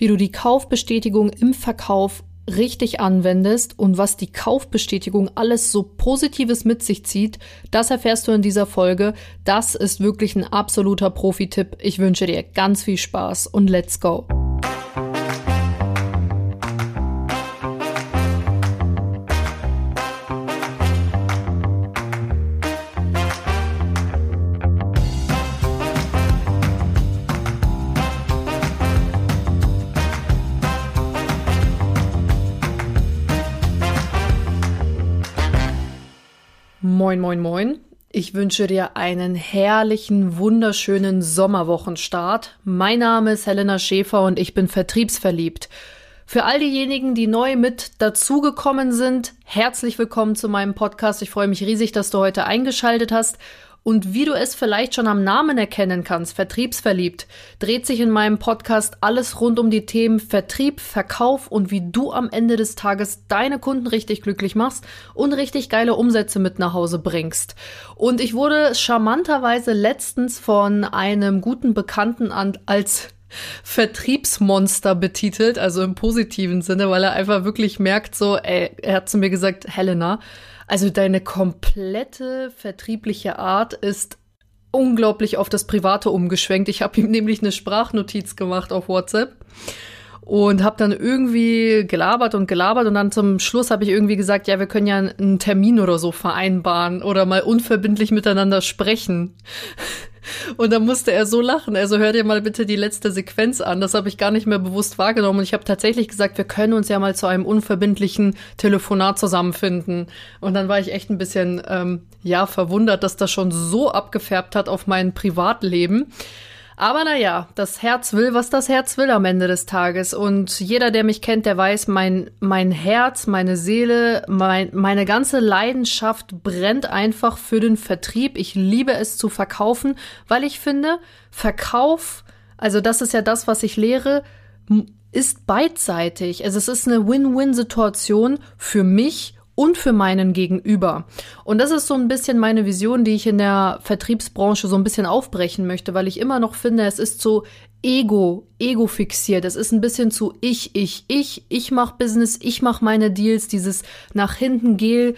wie du die Kaufbestätigung im Verkauf richtig anwendest und was die Kaufbestätigung alles so Positives mit sich zieht, das erfährst du in dieser Folge. Das ist wirklich ein absoluter Profi-Tipp. Ich wünsche dir ganz viel Spaß und let's go! Moin, moin, moin. Ich wünsche dir einen herrlichen, wunderschönen Sommerwochenstart. Mein Name ist Helena Schäfer und ich bin vertriebsverliebt. Für all diejenigen, die neu mit dazugekommen sind, herzlich willkommen zu meinem Podcast. Ich freue mich riesig, dass du heute eingeschaltet hast und wie du es vielleicht schon am Namen erkennen kannst, Vertriebsverliebt, dreht sich in meinem Podcast alles rund um die Themen Vertrieb, Verkauf und wie du am Ende des Tages deine Kunden richtig glücklich machst und richtig geile Umsätze mit nach Hause bringst. Und ich wurde charmanterweise letztens von einem guten Bekannten an, als Vertriebsmonster betitelt, also im positiven Sinne, weil er einfach wirklich merkt, so, ey, er hat zu mir gesagt, Helena, also deine komplette vertriebliche Art ist unglaublich auf das Private umgeschwenkt. Ich habe ihm nämlich eine Sprachnotiz gemacht auf WhatsApp und habe dann irgendwie gelabert und gelabert und dann zum Schluss habe ich irgendwie gesagt, ja, wir können ja einen Termin oder so vereinbaren oder mal unverbindlich miteinander sprechen. Und dann musste er so lachen. Also hör dir mal bitte die letzte Sequenz an. Das habe ich gar nicht mehr bewusst wahrgenommen. Und ich habe tatsächlich gesagt, wir können uns ja mal zu einem unverbindlichen Telefonat zusammenfinden. Und dann war ich echt ein bisschen, ähm, ja, verwundert, dass das schon so abgefärbt hat auf mein Privatleben. Aber naja, das Herz will, was das Herz will am Ende des Tages. Und jeder, der mich kennt, der weiß, mein, mein Herz, meine Seele, mein, meine ganze Leidenschaft brennt einfach für den Vertrieb. Ich liebe es zu verkaufen, weil ich finde, Verkauf, also das ist ja das, was ich lehre, ist beidseitig. Also es ist eine Win-Win-Situation für mich und für meinen Gegenüber. Und das ist so ein bisschen meine Vision, die ich in der Vertriebsbranche so ein bisschen aufbrechen möchte, weil ich immer noch finde, es ist so Ego, Ego fixiert. Es ist ein bisschen zu ich, ich, ich, ich mach Business, ich mach meine Deals, dieses nach hinten Gel,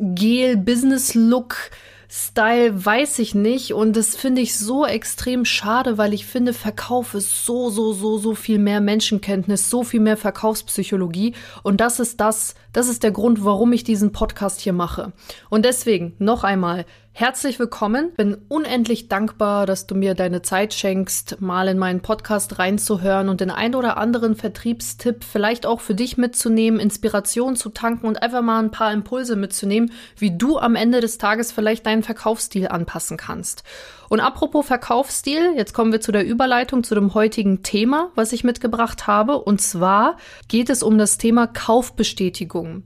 Gel Business Look Style weiß ich nicht. Und das finde ich so extrem schade, weil ich finde, Verkauf ist so, so, so, so viel mehr Menschenkenntnis, so viel mehr Verkaufspsychologie. Und das ist das, das ist der Grund, warum ich diesen Podcast hier mache. Und deswegen noch einmal, Herzlich willkommen. Bin unendlich dankbar, dass du mir deine Zeit schenkst, mal in meinen Podcast reinzuhören und den ein oder anderen Vertriebstipp vielleicht auch für dich mitzunehmen, Inspiration zu tanken und einfach mal ein paar Impulse mitzunehmen, wie du am Ende des Tages vielleicht deinen Verkaufsstil anpassen kannst. Und apropos Verkaufsstil, jetzt kommen wir zu der Überleitung zu dem heutigen Thema, was ich mitgebracht habe. Und zwar geht es um das Thema Kaufbestätigung.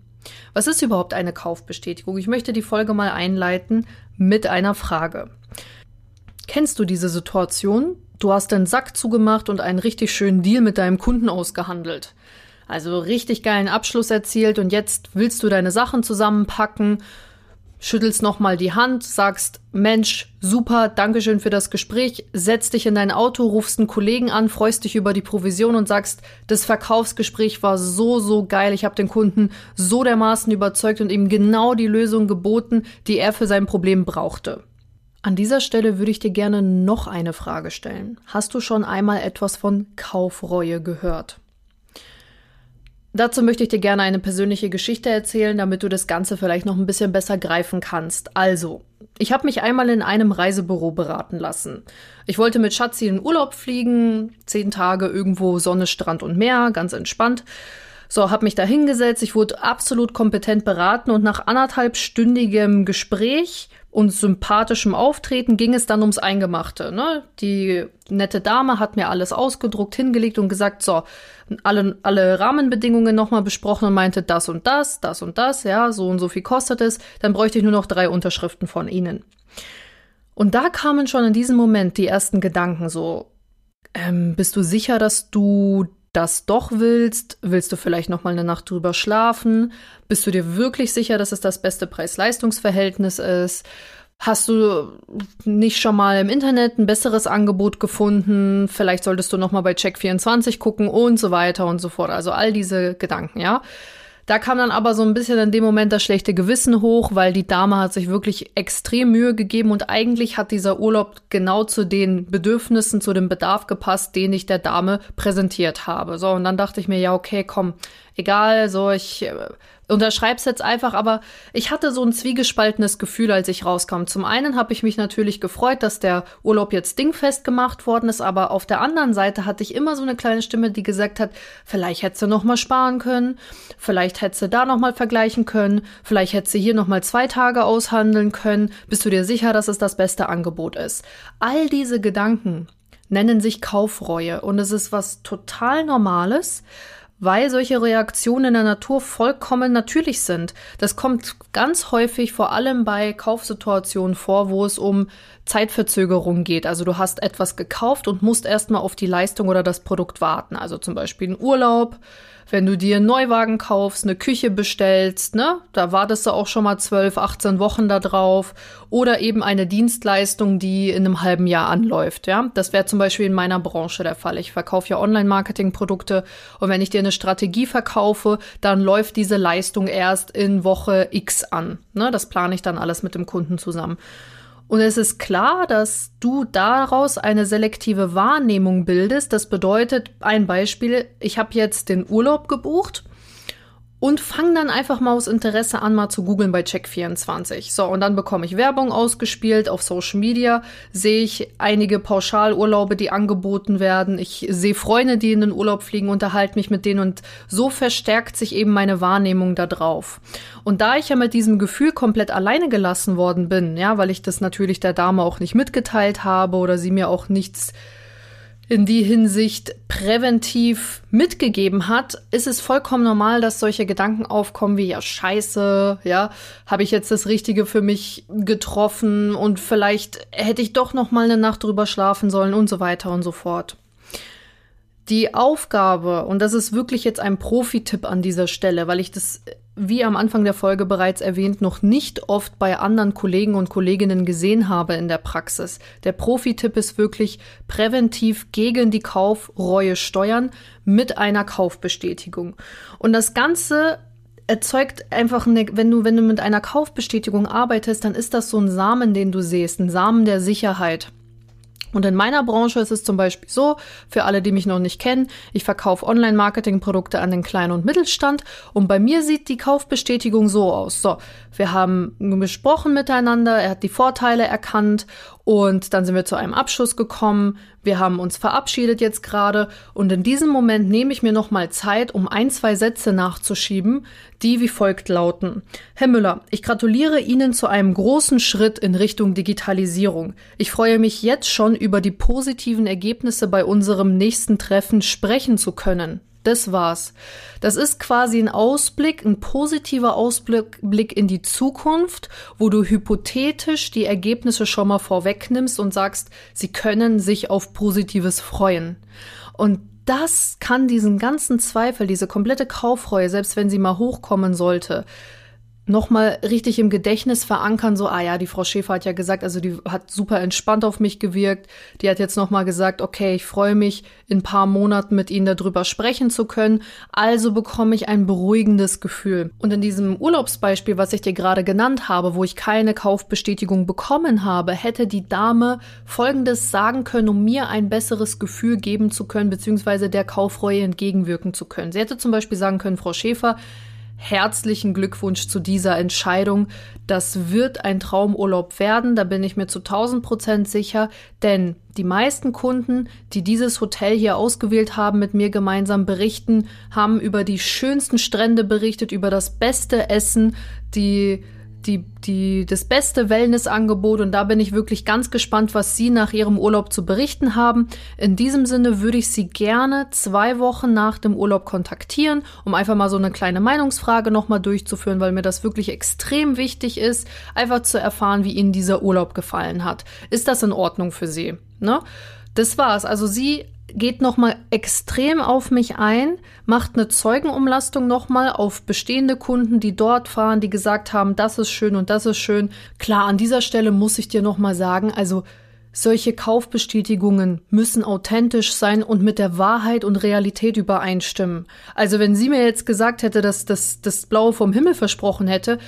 Was ist überhaupt eine Kaufbestätigung? Ich möchte die Folge mal einleiten mit einer Frage. Kennst du diese Situation? Du hast den Sack zugemacht und einen richtig schönen Deal mit deinem Kunden ausgehandelt. Also richtig geilen Abschluss erzielt und jetzt willst du deine Sachen zusammenpacken schüttelst nochmal die Hand, sagst, Mensch, super, Dankeschön für das Gespräch, setzt dich in dein Auto, rufst einen Kollegen an, freust dich über die Provision und sagst, das Verkaufsgespräch war so, so geil, ich habe den Kunden so dermaßen überzeugt und ihm genau die Lösung geboten, die er für sein Problem brauchte. An dieser Stelle würde ich dir gerne noch eine Frage stellen. Hast du schon einmal etwas von Kaufreue gehört? Dazu möchte ich dir gerne eine persönliche Geschichte erzählen, damit du das Ganze vielleicht noch ein bisschen besser greifen kannst. Also, ich habe mich einmal in einem Reisebüro beraten lassen. Ich wollte mit Schatzi in Urlaub fliegen, zehn Tage irgendwo Sonne, Strand und Meer, ganz entspannt. So, habe mich da hingesetzt, ich wurde absolut kompetent beraten und nach anderthalbstündigem Gespräch und sympathischem Auftreten ging es dann ums Eingemachte. Ne? Die nette Dame hat mir alles ausgedruckt, hingelegt und gesagt, so, alle, alle Rahmenbedingungen nochmal besprochen und meinte, das und das, das und das, ja, so und so viel kostet es, dann bräuchte ich nur noch drei Unterschriften von Ihnen. Und da kamen schon in diesem Moment die ersten Gedanken so, ähm, bist du sicher, dass du das doch willst? Willst du vielleicht noch mal eine Nacht drüber schlafen? Bist du dir wirklich sicher, dass es das beste Preis-Leistungs-Verhältnis ist? Hast du nicht schon mal im Internet ein besseres Angebot gefunden? Vielleicht solltest du noch mal bei Check24 gucken und so weiter und so fort. Also all diese Gedanken, ja. Da kam dann aber so ein bisschen in dem Moment das schlechte Gewissen hoch, weil die Dame hat sich wirklich extrem Mühe gegeben und eigentlich hat dieser Urlaub genau zu den Bedürfnissen, zu dem Bedarf gepasst, den ich der Dame präsentiert habe. So, und dann dachte ich mir, ja, okay, komm, egal, so, ich äh, unterschreib's jetzt einfach, aber ich hatte so ein zwiegespaltenes Gefühl, als ich rauskam. Zum einen habe ich mich natürlich gefreut, dass der Urlaub jetzt dingfest gemacht worden ist, aber auf der anderen Seite hatte ich immer so eine kleine Stimme, die gesagt hat, vielleicht hättest du noch mal sparen können, vielleicht hättest du da noch mal vergleichen können, vielleicht hättest du hier noch mal zwei Tage aushandeln können. Bist du dir sicher, dass es das beste Angebot ist? All diese Gedanken nennen sich Kaufreue und es ist was total Normales, weil solche Reaktionen in der Natur vollkommen natürlich sind. Das kommt ganz häufig vor allem bei Kaufsituationen vor, wo es um Zeitverzögerung geht. Also du hast etwas gekauft und musst erstmal auf die Leistung oder das Produkt warten. Also zum Beispiel ein Urlaub, wenn du dir einen Neuwagen kaufst, eine Küche bestellst, ne, da wartest du auch schon mal 12, 18 Wochen da drauf. Oder eben eine Dienstleistung, die in einem halben Jahr anläuft, ja. Das wäre zum Beispiel in meiner Branche der Fall. Ich verkaufe ja Online-Marketing-Produkte und wenn ich dir eine Strategie verkaufe, dann läuft diese Leistung erst in Woche X an. Ne, das plane ich dann alles mit dem Kunden zusammen. Und es ist klar, dass du daraus eine selektive Wahrnehmung bildest. Das bedeutet, ein Beispiel, ich habe jetzt den Urlaub gebucht und fang dann einfach mal aus Interesse an, mal zu googeln bei Check24. So, und dann bekomme ich Werbung ausgespielt auf Social Media, sehe ich einige Pauschalurlaube, die angeboten werden. Ich sehe Freunde, die in den Urlaub fliegen, unterhalte mich mit denen und so verstärkt sich eben meine Wahrnehmung da drauf. Und da ich ja mit diesem Gefühl komplett alleine gelassen worden bin, ja, weil ich das natürlich der Dame auch nicht mitgeteilt habe oder sie mir auch nichts in die Hinsicht präventiv mitgegeben hat, ist es vollkommen normal, dass solche Gedanken aufkommen wie, ja, scheiße, ja, habe ich jetzt das Richtige für mich getroffen und vielleicht hätte ich doch noch mal eine Nacht drüber schlafen sollen und so weiter und so fort. Die Aufgabe, und das ist wirklich jetzt ein Profi-Tipp an dieser Stelle, weil ich das wie am Anfang der Folge bereits erwähnt, noch nicht oft bei anderen Kollegen und Kolleginnen gesehen habe in der Praxis. Der Profi-Tipp ist wirklich präventiv gegen die Kaufreue steuern mit einer Kaufbestätigung. Und das Ganze erzeugt einfach eine, wenn du, wenn du mit einer Kaufbestätigung arbeitest, dann ist das so ein Samen, den du siehst, ein Samen der Sicherheit. Und in meiner Branche ist es zum Beispiel so, für alle, die mich noch nicht kennen, ich verkaufe Online-Marketing-Produkte an den Kleinen- und Mittelstand und bei mir sieht die Kaufbestätigung so aus. So, wir haben gesprochen miteinander, er hat die Vorteile erkannt und dann sind wir zu einem Abschluss gekommen. Wir haben uns verabschiedet jetzt gerade und in diesem Moment nehme ich mir nochmal Zeit, um ein, zwei Sätze nachzuschieben, die wie folgt lauten. Herr Müller, ich gratuliere Ihnen zu einem großen Schritt in Richtung Digitalisierung. Ich freue mich jetzt schon über die positiven Ergebnisse bei unserem nächsten Treffen sprechen zu können. Das war's. Das ist quasi ein Ausblick, ein positiver Ausblick in die Zukunft, wo du hypothetisch die Ergebnisse schon mal vorwegnimmst und sagst, sie können sich auf Positives freuen. Und das kann diesen ganzen Zweifel, diese komplette Kaufreue, selbst wenn sie mal hochkommen sollte, nochmal richtig im Gedächtnis verankern, so, ah ja, die Frau Schäfer hat ja gesagt, also die hat super entspannt auf mich gewirkt. Die hat jetzt nochmal gesagt, okay, ich freue mich, in ein paar Monaten mit Ihnen darüber sprechen zu können. Also bekomme ich ein beruhigendes Gefühl. Und in diesem Urlaubsbeispiel, was ich dir gerade genannt habe, wo ich keine Kaufbestätigung bekommen habe, hätte die Dame Folgendes sagen können, um mir ein besseres Gefühl geben zu können, beziehungsweise der Kaufreue entgegenwirken zu können. Sie hätte zum Beispiel sagen können, Frau Schäfer, herzlichen Glückwunsch zu dieser Entscheidung. Das wird ein Traumurlaub werden, da bin ich mir zu 1000 Prozent sicher, denn die meisten Kunden, die dieses Hotel hier ausgewählt haben, mit mir gemeinsam berichten, haben über die schönsten Strände berichtet, über das beste Essen, die die, die, das beste Wellnessangebot und da bin ich wirklich ganz gespannt, was Sie nach Ihrem Urlaub zu berichten haben. In diesem Sinne würde ich Sie gerne zwei Wochen nach dem Urlaub kontaktieren, um einfach mal so eine kleine Meinungsfrage nochmal durchzuführen, weil mir das wirklich extrem wichtig ist, einfach zu erfahren, wie Ihnen dieser Urlaub gefallen hat. Ist das in Ordnung für Sie? Ne? Das war's. Also Sie geht nochmal extrem auf mich ein, macht eine Zeugenumlastung nochmal auf bestehende Kunden, die dort fahren, die gesagt haben, das ist schön und das ist schön. Klar, an dieser Stelle muss ich dir nochmal sagen, also solche Kaufbestätigungen müssen authentisch sein und mit der Wahrheit und Realität übereinstimmen. Also wenn sie mir jetzt gesagt hätte, dass das, das Blaue vom Himmel versprochen hätte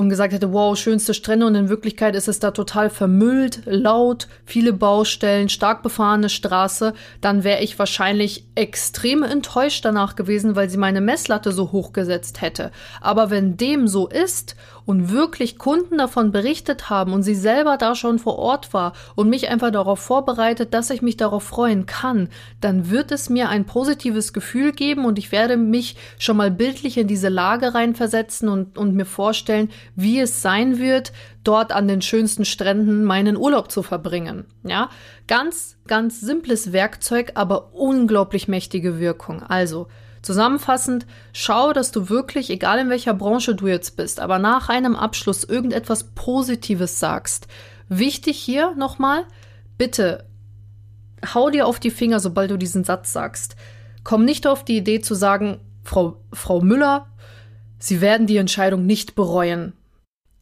und gesagt hätte, wow, schönste Strände und in Wirklichkeit ist es da total vermüllt, laut, viele Baustellen, stark befahrene Straße, dann wäre ich wahrscheinlich extrem enttäuscht danach gewesen, weil sie meine Messlatte so hoch gesetzt hätte. Aber wenn dem so ist und wirklich Kunden davon berichtet haben und sie selber da schon vor Ort war und mich einfach darauf vorbereitet, dass ich mich darauf freuen kann, dann wird es mir ein positives Gefühl geben und ich werde mich schon mal bildlich in diese Lage reinversetzen und, und mir vorstellen, wie es sein wird, dort an den schönsten Stränden meinen Urlaub zu verbringen. Ja, ganz, ganz simples Werkzeug, aber unglaublich mächtige Wirkung. Also, Zusammenfassend, schau, dass du wirklich, egal in welcher Branche du jetzt bist, aber nach einem Abschluss irgendetwas Positives sagst. Wichtig hier nochmal, bitte hau dir auf die Finger, sobald du diesen Satz sagst. Komm nicht auf die Idee zu sagen, Frau, Frau Müller, Sie werden die Entscheidung nicht bereuen.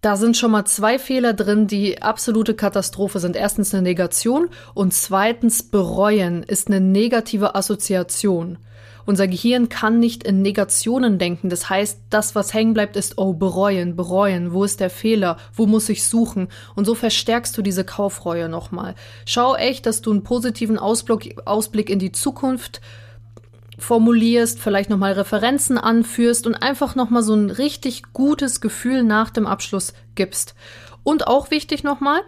Da sind schon mal zwei Fehler drin, die absolute Katastrophe sind. Erstens eine Negation und zweitens bereuen ist eine negative Assoziation. Unser Gehirn kann nicht in Negationen denken. Das heißt, das, was hängen bleibt, ist, oh, bereuen, bereuen. Wo ist der Fehler? Wo muss ich suchen? Und so verstärkst du diese Kaufreue nochmal. Schau echt, dass du einen positiven Ausblick, Ausblick in die Zukunft formulierst, vielleicht nochmal Referenzen anführst und einfach nochmal so ein richtig gutes Gefühl nach dem Abschluss gibst. Und auch wichtig nochmal,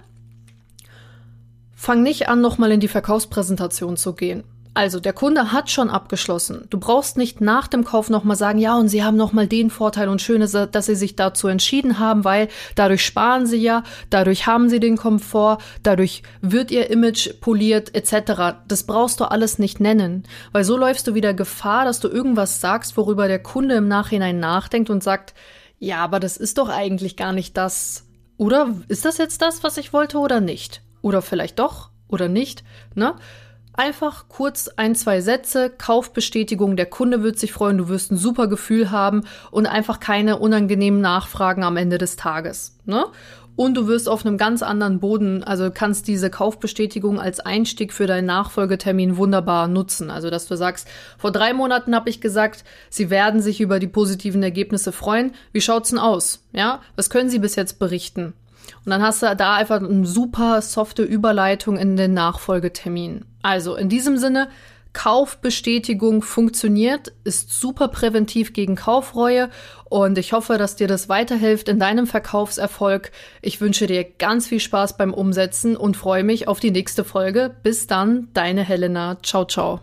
fang nicht an, nochmal in die Verkaufspräsentation zu gehen. Also, der Kunde hat schon abgeschlossen. Du brauchst nicht nach dem Kauf nochmal sagen, ja, und Sie haben nochmal den Vorteil und schön ist, dass Sie sich dazu entschieden haben, weil dadurch sparen Sie ja, dadurch haben Sie den Komfort, dadurch wird Ihr Image poliert, etc. Das brauchst du alles nicht nennen, weil so läufst du wieder Gefahr, dass du irgendwas sagst, worüber der Kunde im Nachhinein nachdenkt und sagt, ja, aber das ist doch eigentlich gar nicht das. Oder ist das jetzt das, was ich wollte oder nicht? Oder vielleicht doch oder nicht, ne? Einfach kurz ein, zwei Sätze, Kaufbestätigung, der Kunde wird sich freuen, du wirst ein super Gefühl haben und einfach keine unangenehmen Nachfragen am Ende des Tages. Ne? Und du wirst auf einem ganz anderen Boden, also kannst diese Kaufbestätigung als Einstieg für deinen Nachfolgetermin wunderbar nutzen. Also, dass du sagst, vor drei Monaten habe ich gesagt, sie werden sich über die positiven Ergebnisse freuen. Wie schaut's denn aus? Ja, was können sie bis jetzt berichten? Und dann hast du da einfach eine super softe Überleitung in den Nachfolgetermin. Also in diesem Sinne, Kaufbestätigung funktioniert, ist super präventiv gegen Kaufreue und ich hoffe, dass dir das weiterhilft in deinem Verkaufserfolg. Ich wünsche dir ganz viel Spaß beim Umsetzen und freue mich auf die nächste Folge. Bis dann, deine Helena. Ciao, ciao.